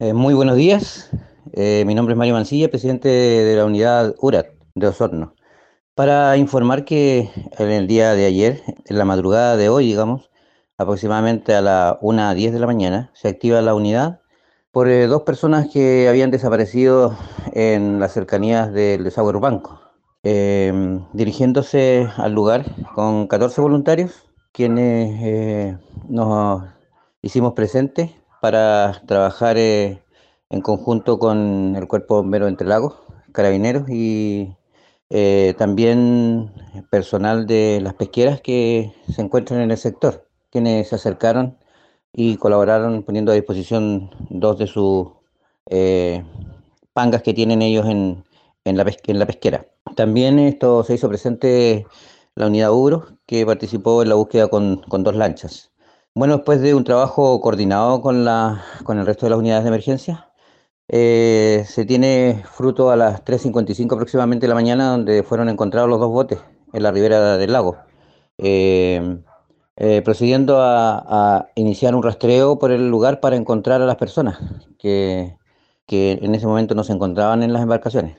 Eh, muy buenos días. Eh, mi nombre es Mario Mancilla, presidente de la unidad URAT de Osorno. Para informar que en el día de ayer, en la madrugada de hoy, digamos, aproximadamente a las 1 a 10 de la mañana, se activa la unidad por eh, dos personas que habían desaparecido en las cercanías del desagüe Urbanco. Dirigiéndose al lugar con 14 voluntarios, quienes nos hicimos presentes para trabajar eh, en conjunto con el Cuerpo Bombero Entre Lagos, Carabineros y eh, también personal de las pesqueras que se encuentran en el sector, quienes se acercaron y colaboraron poniendo a disposición dos de sus eh, pangas que tienen ellos en, en, la pesquera. También esto se hizo presente la unidad UGRO, que participó en la búsqueda con, con dos lanchas. Bueno, después de un trabajo coordinado con, la, con el resto de las unidades de emergencia, eh, se tiene fruto a las 3.55 aproximadamente de la mañana, donde fueron encontrados los dos botes en la ribera del lago. Eh, eh, procediendo a, a, iniciar un rastreo por el lugar para encontrar a las personas que, que en ese momento no se encontraban en las embarcaciones.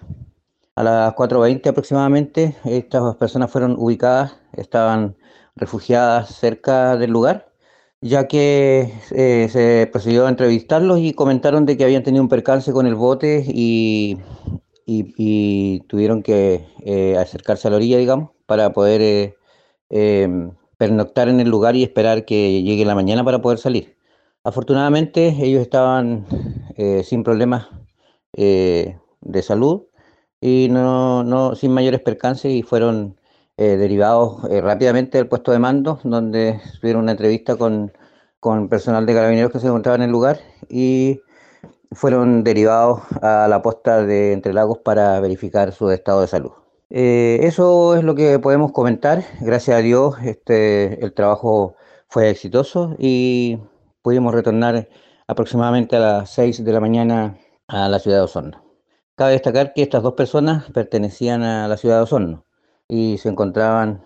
A las 4.20 aproximadamente, estas personas fueron ubicadas, estaban refugiadas cerca del lugar ya que eh, se procedió a entrevistarlos y comentaron de que habían tenido un percance con el bote y, y, tuvieron que eh, acercarse a la orilla, digamos, para poder eh, em, pernoctar en el lugar y esperar que llegue la mañana para poder salir. Afortunadamente ellos estaban eh, sin problemas de salud y no, no, sin mayores percances y fueron eh, derivados eh, rápidamente del puesto de mando, donde tuvieron una entrevista con, con personal de carabineros que se encontraba en el lugar y fueron derivados a la posta de Entre Lagos para verificar su estado de salud. Eh, eso es lo que podemos comentar. Gracias a Dios este, el trabajo fue exitoso y pudimos retornar aproximadamente a las 6 de la mañana a la ciudad de Osorno. Cabe destacar que estas dos personas pertenecían a la ciudad de Osorno y se encontraban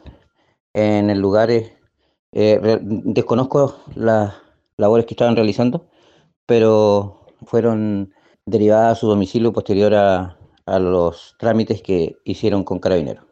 en el lugar, eh, desconozco las labores que estaban realizando, pero fueron derivadas a su domicilio posterior a, a los trámites que hicieron con carabineros.